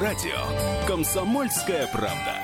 радио «Комсомольская правда».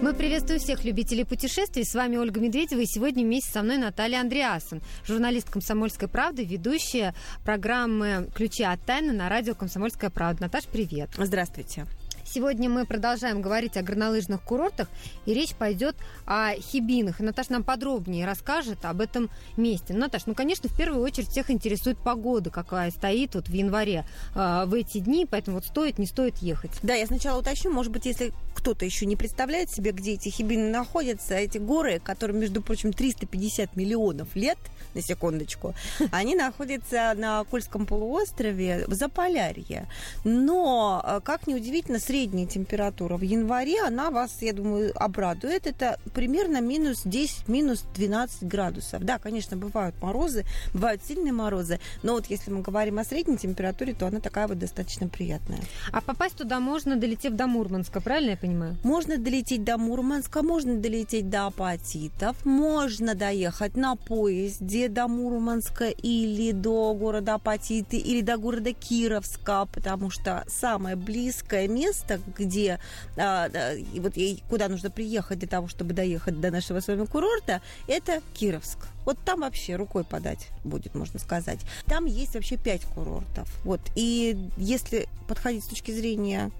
Мы приветствуем всех любителей путешествий. С вами Ольга Медведева. И сегодня вместе со мной Наталья Андреасон, журналист «Комсомольской правды», ведущая программы «Ключи от тайны» на радио «Комсомольская правда». Наташ, привет. Здравствуйте. Сегодня мы продолжаем говорить о горнолыжных курортах, и речь пойдет о Хибинах. И Наташа нам подробнее расскажет об этом месте. Ну, Наташ, ну, конечно, в первую очередь всех интересует погода, какая стоит вот в январе э, в эти дни, поэтому вот стоит, не стоит ехать. Да, я сначала уточню, может быть, если кто-то еще не представляет себе, где эти Хибины находятся, эти горы, которым, между прочим, 350 миллионов лет, на секундочку, они находятся на Кольском полуострове в Заполярье. Но, э, как неудивительно, средний средняя температура в январе, она вас, я думаю, обрадует. Это примерно минус 10, минус 12 градусов. Да, конечно, бывают морозы, бывают сильные морозы, но вот если мы говорим о средней температуре, то она такая вот достаточно приятная. А попасть туда можно, долетев до Мурманска, правильно я понимаю? Можно долететь до Мурманска, можно долететь до Апатитов, можно доехать на поезде до Мурманска или до города Апатиты, или до города Кировска, потому что самое близкое место место, где а, вот куда нужно приехать для того, чтобы доехать до нашего с вами курорта, это Кировск. Вот там вообще рукой подать будет, можно сказать. Там есть вообще пять курортов. Вот. И если подходить с точки зрения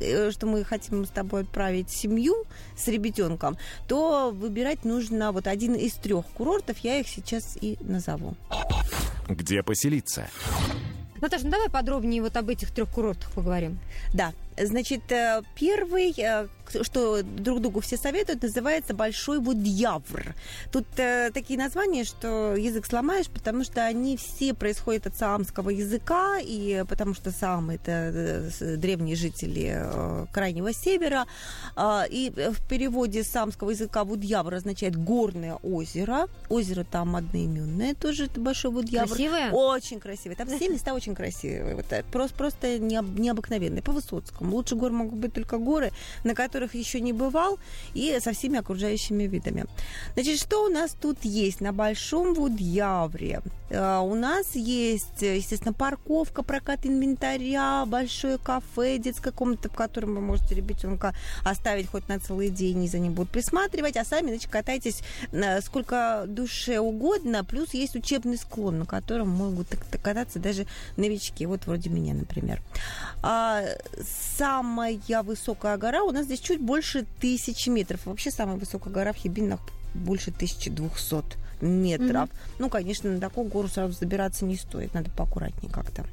э, что мы хотим с тобой отправить семью с ребятенком, то выбирать нужно вот один из трех курортов. Я их сейчас и назову. Где поселиться? Наташа, ну давай подробнее вот об этих трех курортах поговорим. Да, значит, э, первый, э, что друг другу все советуют, называется Большой Будьявр. Тут э, такие названия, что язык сломаешь, потому что они все происходят от саамского языка, и потому что саам это древние жители Крайнего Севера. И в переводе саамского языка Будьявр означает горное озеро. Озеро там одноименное тоже, это Большой Будьявр. Красивое? Очень красивое. Там все места очень красивые. Вот, просто, просто необыкновенные. По Высоцкому. Лучше гор могут быть только горы, на которых еще не бывал, и со всеми окружающими видами. Значит, что у нас тут есть на Большом Вудьявре? Uh, у нас есть, естественно, парковка, прокат инвентаря, большое кафе детское комната, в котором вы можете ребенка оставить хоть на целый день, и за ним будут присматривать, а сами, значит, катайтесь сколько душе угодно, плюс есть учебный склон, на котором могут кататься даже новички, вот вроде меня, например. А, самая высокая гора у нас здесь чуть больше тысячи метров. Вообще самая высокая гора в Хибинах больше 1200 метров. Mm-hmm. Ну, конечно, на такую гору сразу забираться не стоит, надо поаккуратнее как-то.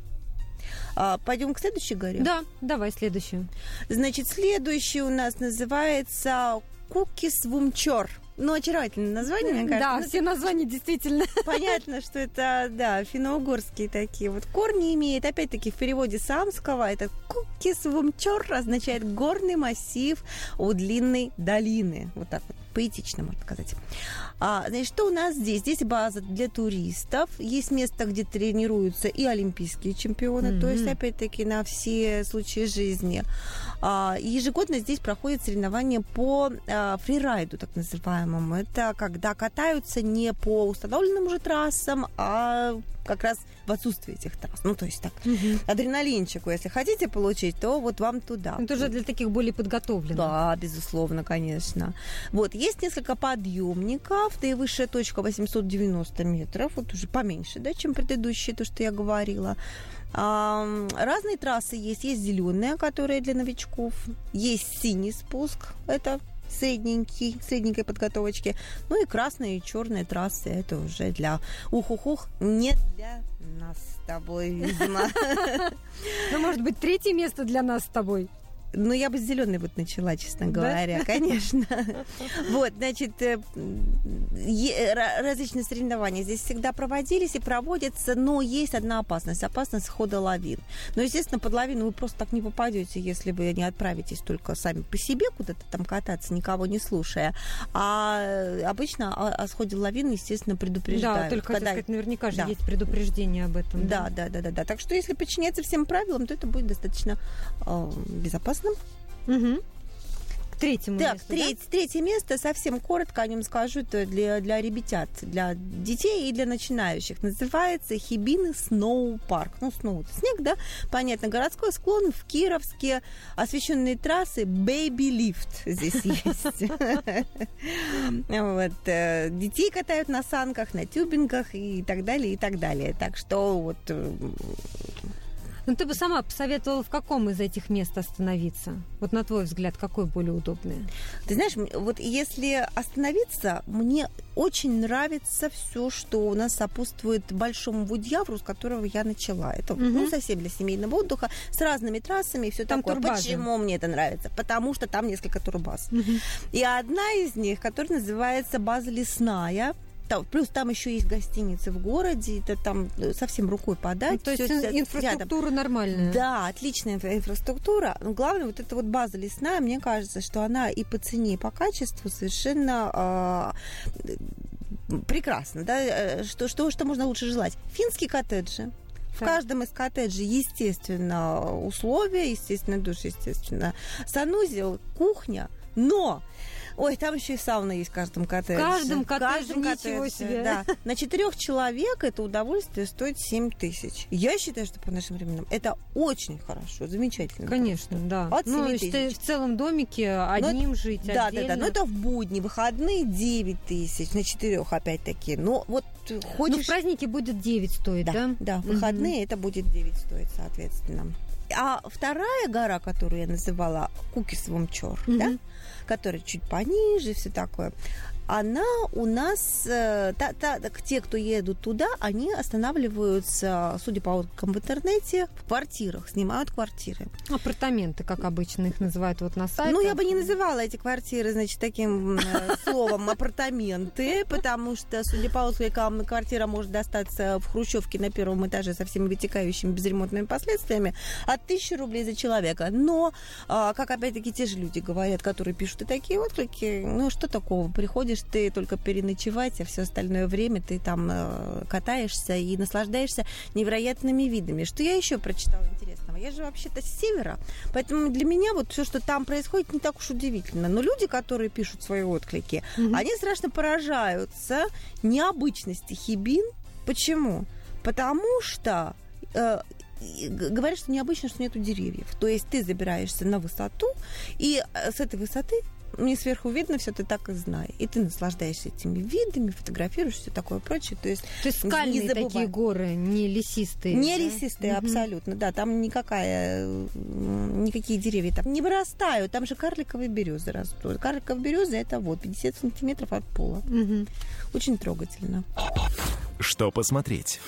А, пойдем к следующей горе? Да, давай следующую. Значит, следующий у нас называется Кукис Вумчор. Ну, очаровательное название, мне кажется. Да, ну, все названия действительно. Понятно, что это, да, финно-угорские такие вот корни имеет. Опять-таки, в переводе самского это кукисвумчор означает горный массив у длинной долины. Вот так вот поэтично, можно сказать. А, значит, что у нас здесь? Здесь база для туристов. Есть место, где тренируются и олимпийские чемпионы, mm-hmm. то есть, опять-таки, на все случаи жизни. А, ежегодно здесь проходят соревнования по а, фрирайду, так называемому. Это когда катаются не по установленным уже трассам, а как раз в отсутствии этих трасс. Ну, то есть так, угу. адреналинчику, если хотите получить, то вот вам туда. Это уже для таких более подготовленных. Да, безусловно, конечно. Вот, есть несколько подъемников, и высшая точка 890 метров, вот уже поменьше, да, чем предыдущие, то, что я говорила. Разные трассы есть. Есть зеленая, которая для новичков. Есть синий спуск. Это средненький, средненькой подготовочки. Ну и красные и черные трассы это уже для ух-ух-ух, не для нас с тобой, видимо. Ну, может быть, третье место для нас с тобой? Ну, я бы с зеленой вот начала, честно говоря, да? конечно. Вот, значит, э, различные соревнования здесь всегда проводились и проводятся, но есть одна опасность, опасность хода лавин. Но, естественно, под лавину вы просто так не попадете, если вы не отправитесь только сами по себе куда-то там кататься, никого не слушая. А обычно о сходе лавин, естественно, предупреждают. Да, только когда... сказать, наверняка же да. есть предупреждение об этом. Да, да, да, да, да. Так что если подчиняться всем правилам, то это будет достаточно э, безопасно безопасным. Угу. третьему Так, месту, треть- третье место, совсем коротко о нем скажу, это для, для ребят, для детей и для начинающих. Называется Хибины Сноу Парк. Ну, сноу это снег, да? Понятно, городской склон в Кировске, освещенные трассы, Baby Lift здесь есть. Э, Детей катают на санках, на тюбингах и так далее, и так далее. Так что вот Ну, ты бы сама посоветовала, в каком из этих мест остановиться? Вот на твой взгляд, какое более удобное? Ты знаешь, вот если остановиться, мне очень нравится все, что у нас сопутствует большому Вудьявру, с которого я начала. Это Мгм. ну, совсем для семейного отдыха, с разными трассами и все Там такое. турбазы. Почему мне это нравится? Потому что там несколько турбаз. И одна из них, которая называется база лесная. Там- плюс там еще есть гостиницы в городе, это там э, совсем рукой подать. Ну, то есть ин- рядом. инфраструктура нормальная. Да, отличная инфра- инфраструктура. Но главное, вот эта вот база лесная, мне кажется, что она и по цене, и по качеству совершенно а, э, прекрасна. Да? Что, что, что можно лучше желать? Финские коттеджи. В Так. каждом из коттеджей, естественно, условия, естественно, душ, естественно, санузел, кухня, но Ой, там еще и сауна есть в каждом коттедже. В каждом В коттедже, ничего себе. Да. На четырех человек это удовольствие стоит 7 тысяч. Я считаю, что по нашим временам это очень хорошо, замечательно. Конечно, да. От ну, 7 считай, тысяч. в целом домике одним жить Да, да, отдельно. да. Но это в будни, выходные 9 тысяч, на четырех опять-таки. Но вот Ну, хочешь... в празднике будет 9 стоит, да? Да, да, выходные это будет 9 стоить, соответственно. А вторая гора, которую я называла Кукисвумчор, Мгм. да, которая чуть пониже, все такое, она у нас, э, та, та- те, кто едут туда, они останавливаются, судя по откликам в интернете, в квартирах, снимают квартиры. Апартаменты, как обычно их называют вот на сайте. Ну, я бы не называла эти квартиры, значит, таким э, словом апартаменты, потому что, судя по откликам, квартира может достаться в Хрущевке на первом этаже со всеми вытекающими безремонтными последствиями от тысячи рублей за человека. Но, а, как опять-таки те же люди говорят, которые пишут и такие отклики, ну, что такого? Приходишь ты только переночевать, а все остальное время ты там э, катаешься и наслаждаешься невероятными видами. Что я еще прочитала интересного? Я же вообще-то с севера, Поэтому для меня вот все, что там происходит, не так уж удивительно. Но люди, которые пишут свои отклики, Мгм. они страшно поражаются необычности хибин. Почему? Потому что э, говорят, что необычно, что нету деревьев. То есть ты забираешься на высоту, и э, с этой высоты не сверху видно все, ты так и знай. И ты наслаждаешься этими видами, фотографируешь, все такое прочее. То есть То есть скальные не забывай. такие горы, не лесистые. не да? лесистые, Мгм. абсолютно, да. Там никакая, никакие деревья там не вырастают. Там же карликовые березы растут. Карликовые березы это вот 50 сантиметров от пола. Мгм. Очень трогательно. Что посмотреть?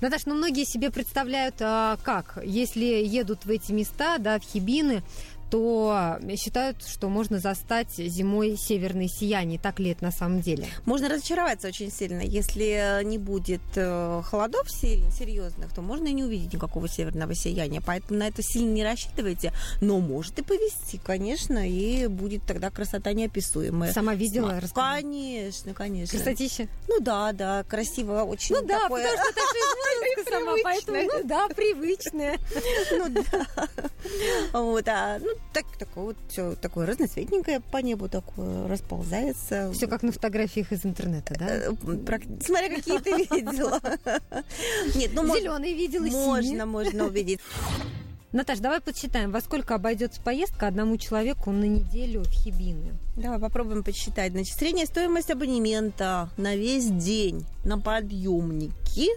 Наташ, ну многие себе представляют, а, как, если едут в эти места, да, в Хибины, то считают, что можно застать зимой северные сияния. Так ли это на самом деле? Можно разочароваться очень сильно. Если не будет э, холодов серьезных, то можно и не увидеть никакого северного сияния. Поэтому на это сильно не рассчитывайте. Но может и повести, конечно, и будет тогда красота неописуемая. Сама видела? Расскажи. Конечно, конечно. Красотища? Ну да, да, красиво, очень Ну да, такое- потому что это же из Мурманска сама, поэтому, Привычное. ну да, привычная. Ну да. Вот, а, ну, так, такое вот все такое разноцветненькое по небу такое расползается. Все как на фотографиях из интернета, да? Э, прак- Смотря какие ты видела. Нет, ну можно, Зеленый видела, можно, можно увидеть. Наташ, давай подсчитаем, во сколько обойдется поездка одному человеку на неделю в Хибины. Давай попробуем подсчитать. Значит, средняя стоимость абонемента на весь день на подъемники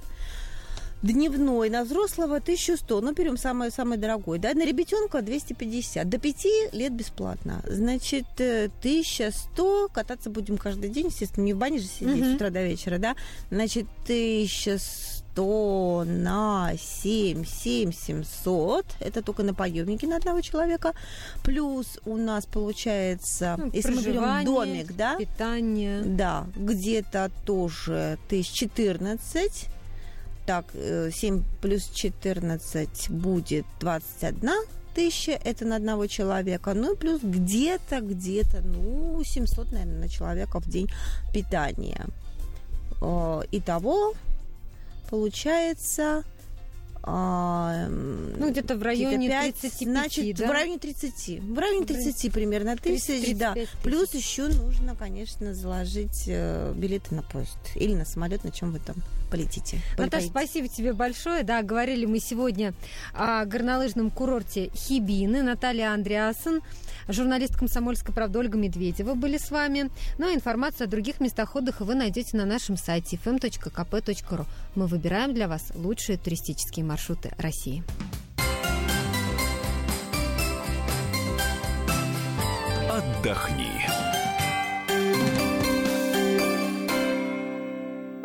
дневной на взрослого 1100, ну, берем самый, самый дорогой, да, на ребятенка 250, до 5 лет бесплатно. Значит, э, 1100, кататься будем каждый день, естественно, не в бане же сидеть Мгм. с утра до вечера, да, значит, 1100 на 7, 7 700, это только на подъемнике на одного человека, плюс у нас получается, Ну, если мы берем домик, да, Питание. да, где-то тоже тысяч 14. Так, э, 7 плюс 14 будет 21 тысяча, это на одного человека. Ну и плюс где-то, где-то, ну, 700, наверное, на человека в день питания. Э, Итого получается а, ну, где-то в районе 5, 35, значит, да? в районе 30. В районе 30 примерно тысяч, да. тысяч. Плюс еще нужно, конечно, заложить э, билеты на поезд или на самолет, на чем вы там полетите. Наташа, спасибо тебе большое. Да, говорили мы сегодня о горнолыжном курорте Хибины. Наталья Андреасон, журналист «Комсомольской правды» Ольга Медведева были с вами. Ну а информацию о других местах отдыха вы найдете на нашем сайте fm.kp.ru. Мы выбираем для вас лучшие туристические маршруты России. Отдохни.